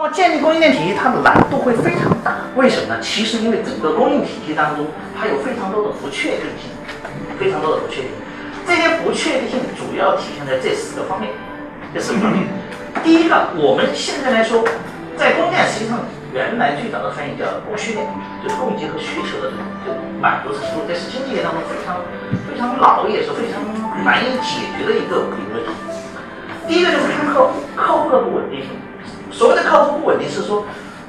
那么建立供应链体系，它的难度会非常大。为什么呢？其实因为整个供应体系当中，它有非常多的不确定性，非常多的不确定。这些不确定性主要体现在这四个方面。这四个方面，第一个，我们现在来说，在供应链实际上原来最早的翻译叫供需链，就是供给和需求的这种满足程度，这是经济学当中非常非常老也是非常难以解决的一个一个问题。第一个就是看客户，客户的不稳定性。所谓的客户不稳定是说，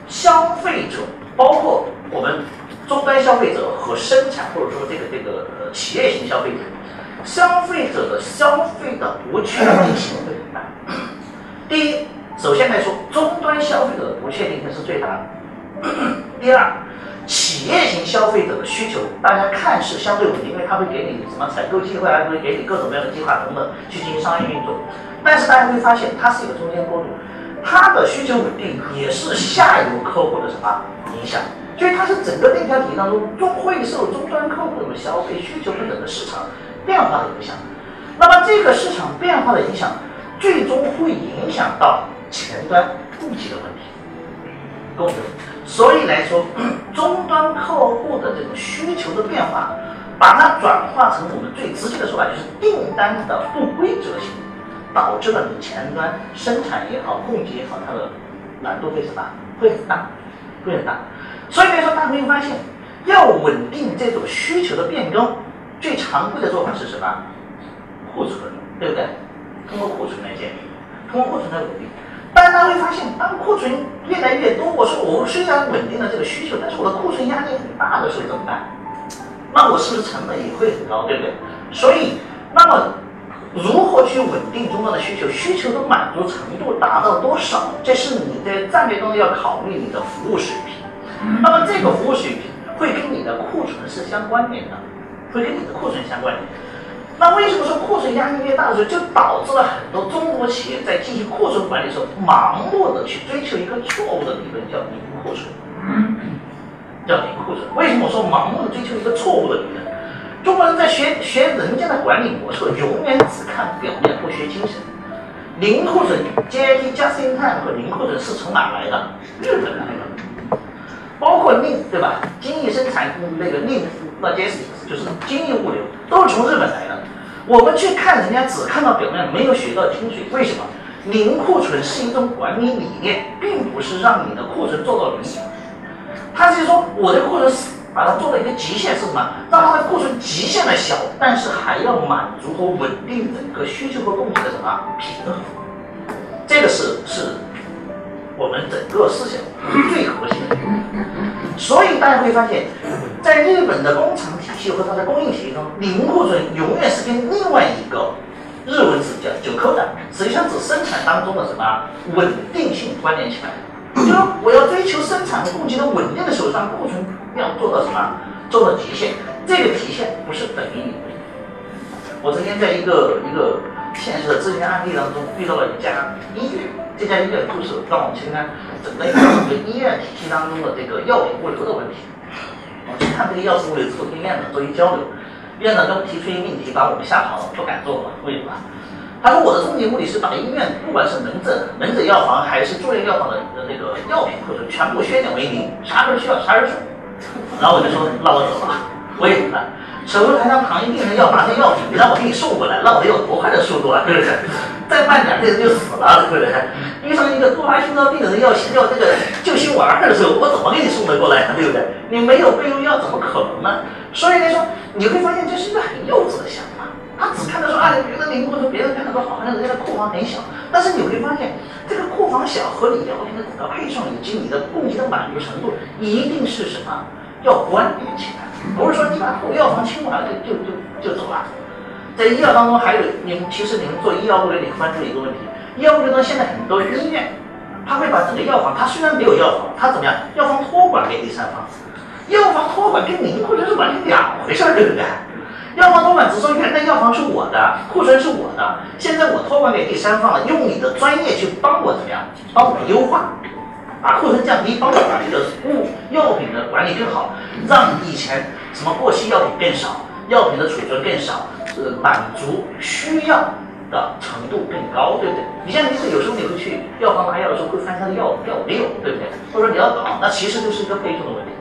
消费者包括我们终端消费者和生产或者说这个这个企业型消费者，消费者的消费的不确定性会很大。第一，首先来说，终端消费者的不确定性是最大的。第二，企业型消费者的需求，大家看似相对稳定，因为它会给你什么采购机会，还会给你各种各样的计划等等去进行商业运作。但是大家会发现，它是一个中间过渡，它的需求稳定也是下游客户的什么影响？所以它是整个链条体系当中，终会受终端客户的消费需求等等的市场变化的影响。那么这个市场变化的影响，最终会影响到前端供给的问题，供给。所以来说，终端客户的这种需求的变化，把它转化成我们最直接的说法，就是订单的不规则性。导致了你前端生产也好，供给也好，它的难度会什么？会很大，会很大。所以来说，大家会发现，要稳定这种需求的变更，最常规的做法是什么？库存，对不对？通过库存来建立，通过库存来稳定。大家会发现，当库存越来越多，我说我虽然稳定了这个需求，但是我的库存压力很大的时候怎么办？那我是不是成本也会很高，对不对？所以，那么。如何去稳定终端的需求？需求的满足程度达到多少？这是你在战略中要考虑你的服务水平。那么这个服务水平会跟你的库存是相关联的，会跟你的库存相关联。那为什么说库存压力越大的时候，就导致了很多中国企业在进行库存管理的时候，盲目的去追求一个错误的理论，叫零库存，叫零库存。为什么说盲目的追求一个错误的理论？中国人在学学人家的管理模式，永远只看表面，不学精神。零库存、JIT、Just in time 和零库存是从哪来的？日本来的。包括令对吧？精益生产那个令 logistics 就是精益物流，都是从日本来的。我们去看人家，只看到表面，没有学到精髓。为什么？零库存是一种管理理念，并不是让你的库存做到零。他是说，我的库存是。把它做了一个极限是什么？让它的库存极限的小，但是还要满足和稳定整个需求和供给的什么平衡？这个是是我们整个思想最核心的。所以大家会发现，在日本的工厂体系和它的供应体系中，零库存永远是跟另外一个日文字叫“九扣的”，实际上指生产当中的什么稳定性关联起来。就是我要追求生产和供给的稳定的时候，让库存要做到什么？做到极限。这个极限不是等于你。我曾经在一个一个现实的咨询案例当中遇到了一家医院，这家医院就是让我们去看整个一个医院体系当中的这个药品物流的问题。我去看这个药品物流之后，跟院长做一交流，院长跟我提出一个命题，把我们吓跑了，不敢做了。为什么？他说：“我的终极目的是把医院，不管是门诊、门诊药房还是住院药房的那个药品库存，全部削减为零，啥时候需要啥时候送。”然后我就说：“那我走了。”为什么？手术台上躺一病人要拿这药品，你让我给你送过来，那我得有多快的速度啊？对不对？再慢点，这人就死了，对不对？遇上一个突发心脏病的人要要这个救心丸的时候，我怎么给你送得过来？对不对？你没有备用药，怎么可能呢？所以来说，你会发现这是一个很幼稚的想法。他只看到说啊，别的零库存，别人看到说好像人家的库房很小，但是你会发现，这个库房小和你药品的整个配送以及你的供给的满足程度，一定是什么要关联起来，不是说你把库药房清完了就就就就走了。在医药当中还有你们，其实你们做医药物流，你关注一个问题，医药物流中现在很多医院，他会把整个药房，他虽然没有药房，他怎么样？药房托管给第三方，药房托管跟你库存是完全两回事儿，对不对？药房托管只说原来药房是我的，库存是我的，现在我托管给第三方了，用你的专业去帮我怎么样？帮我优化，把库存降低，帮我把这个物药品的管理更好，让以前什么过期药品更少，药品的储存更少，呃，满足需要的程度更高，对不对？你像你是有时候你会去药房拿药的时候会发现它的药药没有，对不对？或者说你要找，那其实就是一个备注的问题。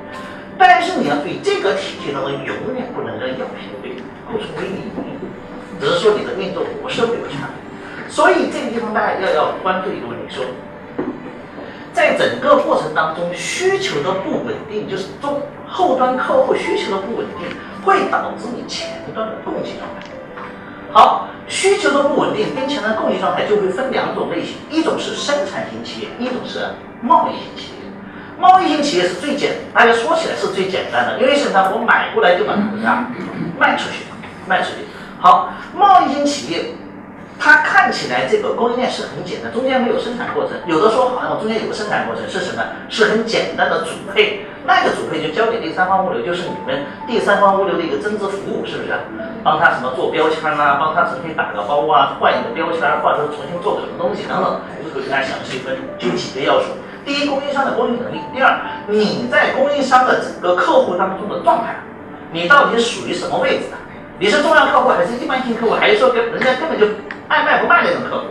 但是你要注意，这个体系当中永远不能让药品对库存规律只是说你的运作模式会有差别。所以这个地方大家要要关注一个问题，说在整个过程当中需求的不稳定，就是中后端客户需求的不稳定，会导致你前端的供给状态。好，需求的不稳定跟前端供给状态就会分两种类型，一种是生产型企业，一种是贸易型企业。贸易型企业是最简，大家说起来是最简单的，因为什么？我买过来就把它怎么样卖出去，卖出去。好，贸易型企业。它看起来这个供应链是很简单，中间没有生产过程。有的说好像我中间有个生产过程是什么？是很简单的主配，那个主配就交给第三方物流，就是你们第三方物流的一个增值服务，是不是？帮他什么做标签啊，帮他重新打个包啊，换一个标签，或者说重新做个什么东西等等，就会跟大家详细分，就几个要素：第一，供应商的供应能力；第二，你在供应商的整个客户当中的状态，你到底属于什么位置？你是重要客户还是一般性客户，还是说跟人家根本就？爱卖不卖那种客户，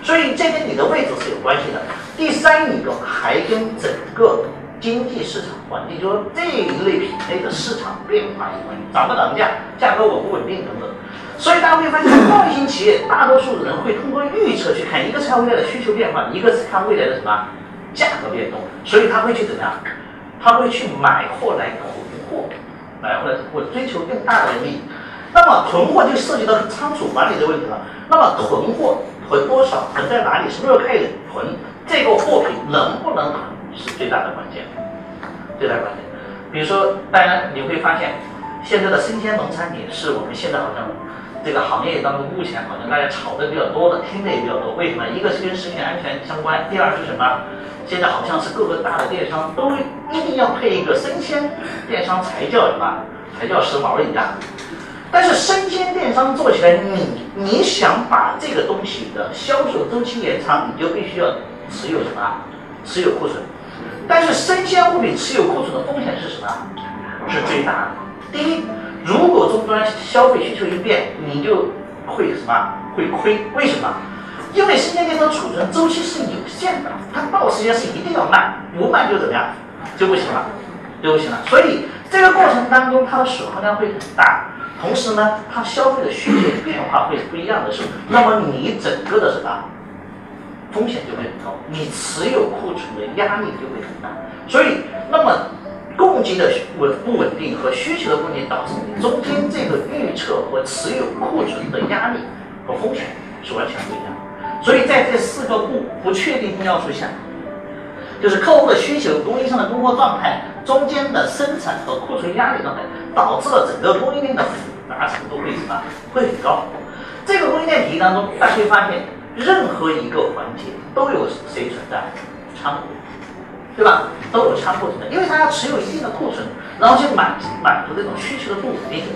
所以这跟你的位置是有关系的。第三一个还跟整个经济市场环境，就说这一类品类的市场变化有关系，涨不涨价，价格稳不稳定等等。所以大家会发现，贸易型企业大多数人会通过预测去看，一个是看未来的需求变化，一个是看未来的什么价格变动，所以他会去怎么样？他会去买货来囤货，买货来囤货，追求更大的利益。那么囤货就涉及到仓储管理的问题了。那么囤货囤多少，囤在哪里，什么时候开始囤，这个货品能不能囤是最大的关键，最大关键。比如说，大家你会发现，现在的生鲜农产品是我们现在好像这个行业当中目前好像大家炒的比较多的，听的也比较多。为什么？一个是跟食品安全相关，第二是什么？现在好像是各个大的电商都一定要配一个生鲜电商才叫什么？才叫时髦一样。但是生鲜电商做起来，你你想把这个东西的销售周期延长，你就必须要持有什么？持有库存。但是生鲜物品持有库存的风险是什么？是最大的。第一，如果终端消费需求一变，你就会什么？会亏。为什么？因为生鲜电商储存周期是有限的，它到时间是一定要卖，不卖就怎么样？就不行了，就不行了。所以这个过程当中，它的损耗量会很大。同时呢，它消费的需求变化会不一样的时候，那么你整个的什么风险就会很高，你持有库存的压力就会很大。所以，那么供给的稳不稳定和需求的不稳定，导致你中间这个预测和持有库存的压力和风险是完全不一样。所以在这四个不不确定性要素下，就是客户的需求、供应商的供货状态、中间的生产和库存压力状态，导致了整个供应链的复杂程度会什么？会很高。这个供应链体系当中，大家会发现，任何一个环节都有谁存在？仓库，对吧？都有仓库存在，因为它要持有一定的库存，然后去满满足这种需求的不稳定性。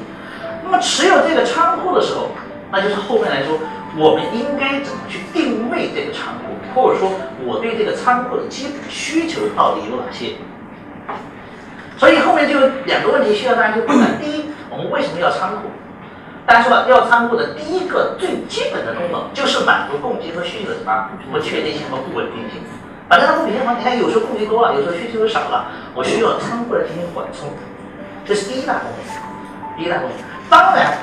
那么持有这个仓库的时候，那就是后面来说，我们应该怎么去定位这个仓库？或者说，我对这个仓库的基本需求到底有哪些？所以后面就有两个问题需要大家去回答。第一，我们为什么要仓库？大家说了，要仓库的第一个最基本的功能就是满足供给和需求的什么不确定性和不稳定性。反正它不平衡，你看有时候供给多了，有时候需求少了，我需要仓库来进行缓冲，这是第一大功能。第一大功能。当然，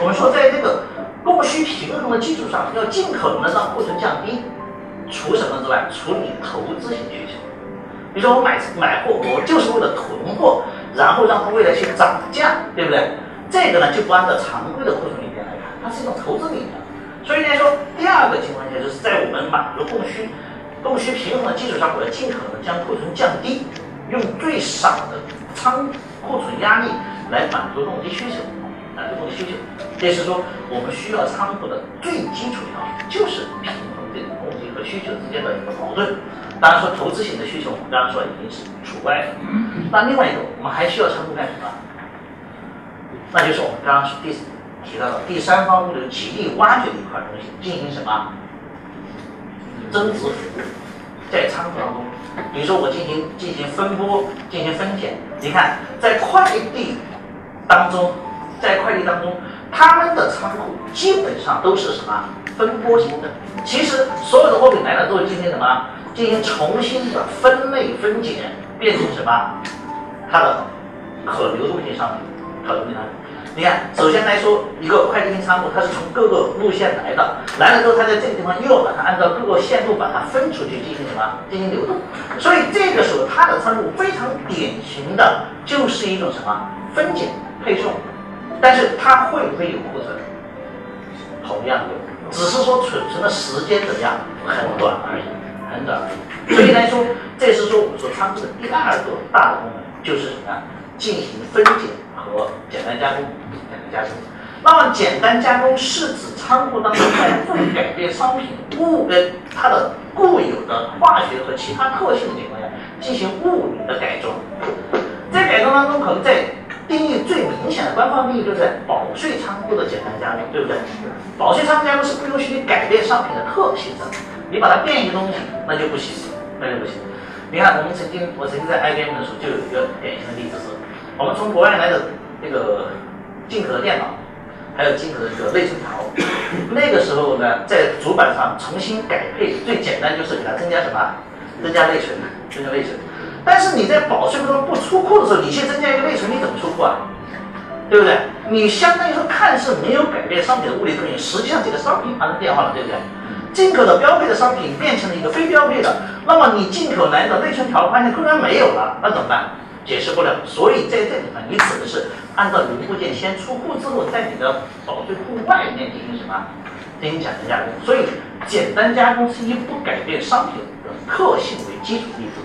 我们说在这个供需平衡的基础上，要尽可能的让库存降低。除什么之外，除你投资型需求，比如说我买买货，我就是为了囤货，然后让它未来去涨价，对不对？这个呢就不按照常规的库存理念来看，它是一种投资理念。所以来说，第二个情况下就是在我们满足供需供需平衡的基础上，我要尽可能将库存降低，用最少的仓库存压力来满足供给需求。满足供给需求。也就是说，我们需要仓库的最基础条件就是平衡这个供给和需求之间的一个矛盾。当然说投资型的需求，我们刚刚说已经是除外了。那另外一个，我们还需要仓库干什么？那就是我们刚刚第提到的第三方物流极力挖掘的一块东西，进行什么增值服务，在仓库当中，比如说我进行进行分拨、进行分拣，你看在快递当中，在快递当中，他们的仓库基本上都是什么分拨型的。其实所有的货品来了之后进行什么？进行重新的分类分拣，变成什么？它的可流动性商品，可流动性商品。你看，首先来说，一个快递型仓库，它是从各个路线来的，来了之后，它在这个地方又要把它按照各个线路把它分出去进行什么？进行流动。所以这个时候，它的仓库非常典型的就是一种什么？分拣配送。但是它会不会有库存？同样有，只是说储存的时间怎么样？很短而已，很短而已。所以来说，这是说我们说仓库的第二个大的功能就是什么呀？进行分拣和简单加工，简单加工。那么简单加工是指仓库当中在不改变商品物跟它的固有的化学和其他特性的情况下进行物理的改装。在改装当中，可能在定义最明显的官方定义就是在保税仓库的简单加工，对不对？保税仓库加工是不允许你改变商品的特性的，你把它变一个东西，那就不行，那就不行。你看，我们曾经我曾经在 IBM 的时候就有一个典型的例子是，我们从国外来的那个进口的电脑，还有进口的这个内存条，那个时候呢，在主板上重新改配，最简单就是给它增加什么？增加内存，增加内存。但是你在保税过程不出库的时候，你去增加一个内存，你怎么出库啊？对不对？你相当于说看似没有改变商品的物理特性，实际上这个商品发生变化了，对不对？进口的标配的商品变成了一个非标配的，那么你进口来的内存条发现突然没有了，那怎么办？解释不了。所以在这里面，你只能是按照零部件先出库之后，在你的保税库外面进行什么？进行简单加工。所以简单加工是以不改变商品的特性为基础例子。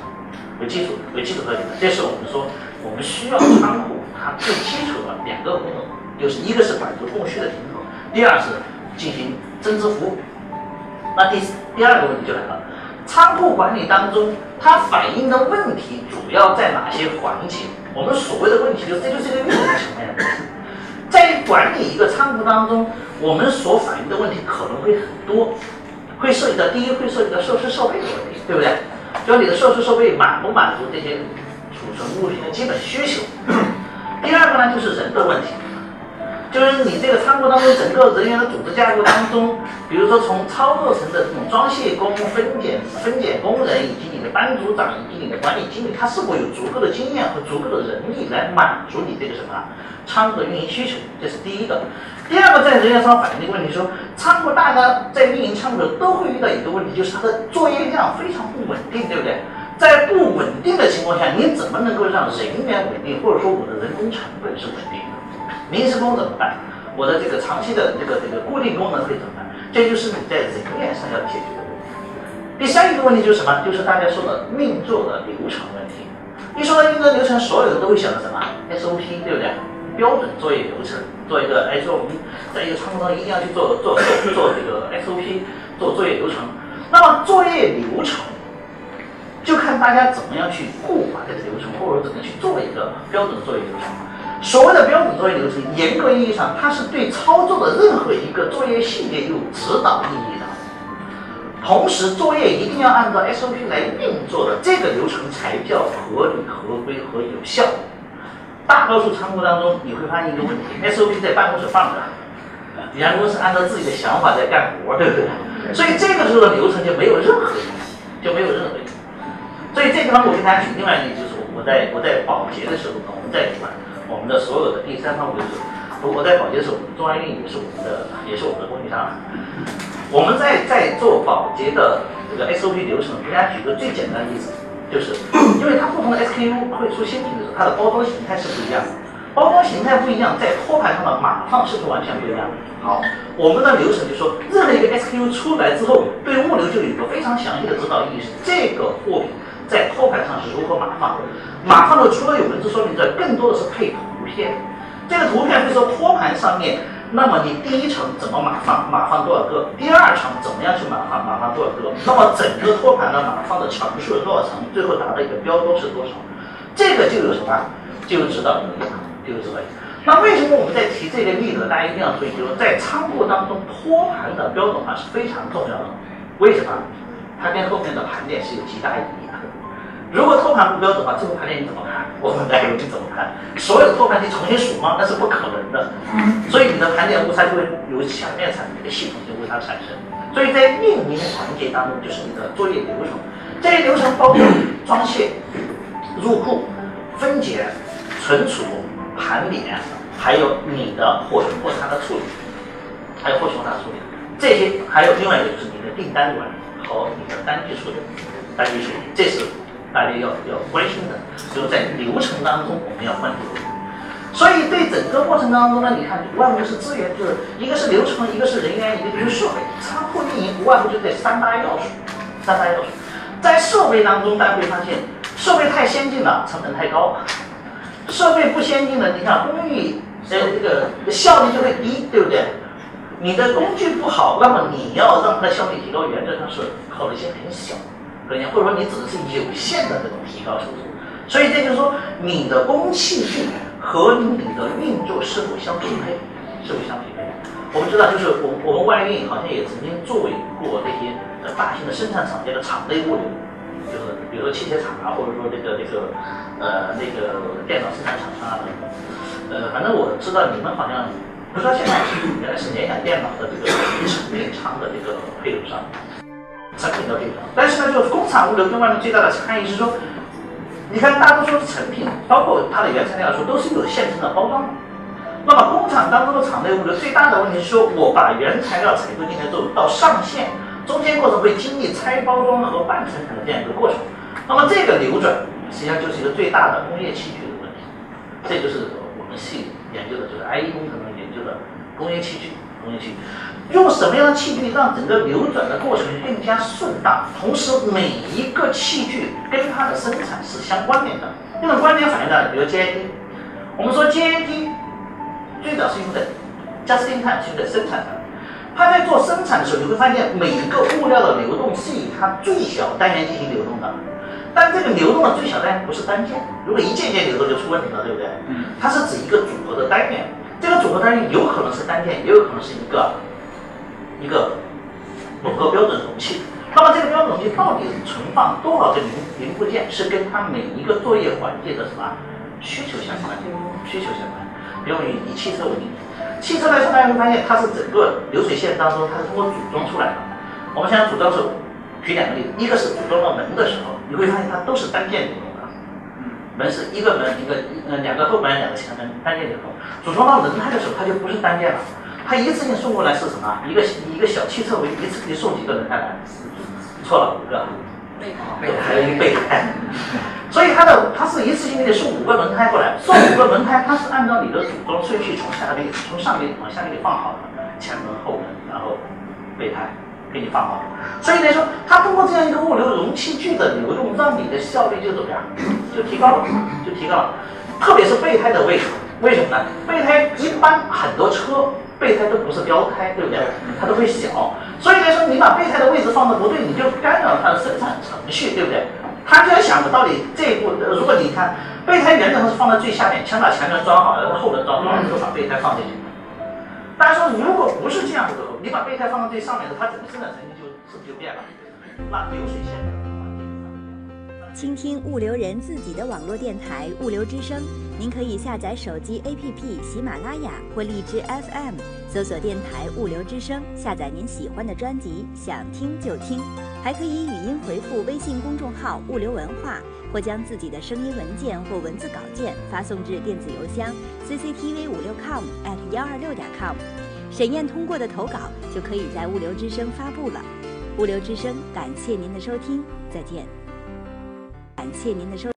为基础为基础特点的，这是我们说我们需要仓库它最基础的两个功能，就是一个是满足供需的平衡，第二是进行增值服务。那第第二个问题就来了，仓库管理当中它反映的问题主要在哪些环节？我们所谓的问题就这就是一个运营层面的。在管理一个仓库当中，我们所反映的问题可能会很多，会涉及到第一会涉及到设施设备的问题，对不对？就你的设施设备满不满足这些储存物品的基本需求？第二个呢，就是人的问题，就是你这个仓库当中整个人员的组织架构当中，比如说从操作层的这种装卸工、分拣分拣工人，以及你的班组长以及你的管理经理，他是否有足够的经验和足够的人力来满足你这个什么仓库的运营需求？这是第一个。第二个在人员上反映的一个问题说，仓库大家在运营仓库的都会遇到一个问题，就是它的作业量非常不稳定，对不对？在不稳定的情况下，你怎么能够让人员稳定，或者说我的人工成本是稳定的？临时工怎么办？我的这个长期的这个这个固定工能可以怎么办？这就是你在人员上要解决的问题。第三一个问题就是什么？就是大家说的运作的流程问题。一说到运作流程，所有人都会想到什么？SOP，对不对？标准作业流程，做一个 SOP，在一个仓库中一定要去做做做这个 SOP，做作业流程。那么作业流程，就看大家怎么样去固化这个流程，或者怎么去做一个标准作业流程。所谓的标准作业流程，严格意义上，它是对操作的任何一个作业细节有指导意义的。同时，作业一定要按照 SOP 来运作的，这个流程才叫合理、合规和有效。大多数仓库当中，你会发现一个问题：SOP 在办公室放着，员工是按照自己的想法在干活，对不对？所以这个时候的流程就没有任何意义，就没有任何意义。所以这地方我给大家举另外一个例子，就是我在我在保洁的时候，我们在管我们的所有的第三方物流我，我在保洁的时候，中安运营是我们的，也是我们的供应商。我们在在做保洁的这个 SOP 流程，给大家举个最简单的例子。就是因为它不同的 SKU 会出新品的时候，它的包装形态是不一样的。包装形态不一样，在托盘上的码放是不是完全不一样？好，我们的流程就说，任何一个 SKU 出来之后，对物流就有一个非常详细的指导意义，是这个货品在托盘上是如何码放的。码放的除了有文字说明之外，更多的是配图片。这个图片会说托盘上面，那么你第一层怎么码放，码放多少个？第二层怎么样去码放，码放多少个？那么整个托盘的码放的层数有多少层？最后达到一个标多是多少？这个就有什么？就有指导意义了，就有指导意义。那为什么我们在提这个例子？大家一定要注意，就是在仓库当中托盘的标准化是非常重要的。为什么？它跟后面的盘点是有极大意义。如果托盘不标准的话，这个盘点你怎么看？我们来游你怎么看？所有的托盘你重新数吗？那是不可能的。所以你的盘点误差就会由墙面产生一个系统性误差产生。所以在命名环节当中，就是你的作业流程。这些流程包括装卸、入库、分解、存储、盘点，还有你的货存货差的处理，还有货存货差处理。这些还有另外一个就是你的订单管理和你的单据处理，单据处理，这是大家要要关心的，就是在流程当中我们要关注的。所以对整个过程当中呢，你看无外乎是资源，就是一个是流程，一个是人员，一个就是设备。仓库运营无外乎就这三大要素，三大要素。在设备当中，大家会发现设备太先进了，成本太高；设备不先进的，你看工艺呃这个效率就会低，对不对？你的工具不好，那么你要让它效率提高，原则上是可能性很小，可能或者说你只能是有限的这种提高速度。所以这就是说，你的工器具和你的运作是否相匹配，是否相匹配？我们知道，就是我我们外运好像也曾经作为过那些呃大型的生产厂家的厂内物流，就是比如说汽车厂啊，或者说这个这个呃那个电脑生产厂商啊等等。呃，反正我知道你们好像。不知道现在是原来是联想电脑的这个成品仓的这个配送商，成品的配送。但是呢，就是工厂物流跟外面最大的差异是说，你看大多数是成品，包括它的原材料来说都是有现成的包装的。那么工厂当中的厂内物流最大的问题是说，我把原材料采购进来之后到上线，中间过程会经历拆包装和半成品的这样一个过程。那么这个流转实际上就是一个最大的工业器具的问题。这就是我们系研究的，就是 IE 工程的。的工业器具，工业器具，用什么样的器具让整个流转的过程更加顺当？同时，每一个器具跟它的生产是相关联的。这种关联反应的，比如 JIT，我们说 JIT 最早是用在 just in time，是用在生产的。它在做生产的时候，你会发现每一个物料的流动是以它最小单元进行流动的。但这个流动的最小单元不是单件，如果一件件流动就出问题了，对不对？它是指一个组合的单元。这个组合单元有可能是单件，也有可能是一个一个某个标准容器。那么这个标准容器到底存放多少个零零部件，是跟它每一个作业环节的什么需求相关？需求相关。比如以以汽车为例，汽车来说，大家会发现它是整个流水线当中，它是通过组装出来的。我们现在组装时候，举两个例子，一个是组装到门的时候，你会发现它都是单件流动。门是一个门，一个呃两个后门，两个前门，单件流动。组装到轮胎的时候，它就不是单件了，它一次性送过来是什么？一个一个小汽车为一次性送几个轮胎来？错了，五个。备胎。还有一个备胎。所以它的它是一次性给你送五个轮胎过来，送五个轮胎，它是按照你的组装顺序从下面从上面往下给你放好的，前轮后轮，然后备胎。给你放好，所以来说，它通过这样一个物流容器具的流动，让你的效率就怎么样，就提高了，就提高了。特别是备胎的位置，为什么呢？备胎一般很多车备胎都不是标胎，对不对？它都会小，所以来说，你把备胎的位置放的不对，你就干扰它的生产程序，对不对？他就要想着到底这一步，如果你看备胎原则上是放在最下面，先把前轮装好，然后后门装好，然后把备胎放进去。大家说，如果不是这样子的，你把备胎放到最上面的，它整个生产程序就是不是就变了？那流水线的倾听物流人自己的网络电台物流之声，您可以下载手机 APP 喜马拉雅或荔枝 FM，搜索电台物流之声，下载您喜欢的专辑，想听就听。还可以语音回复微信公众号物流文化，或将自己的声音文件或文字稿件发送至电子邮箱 cctv 五六 com at 幺二六点 com，审验通过的投稿就可以在物流之声发布了。物流之声，感谢您的收听，再见。感谢您的收。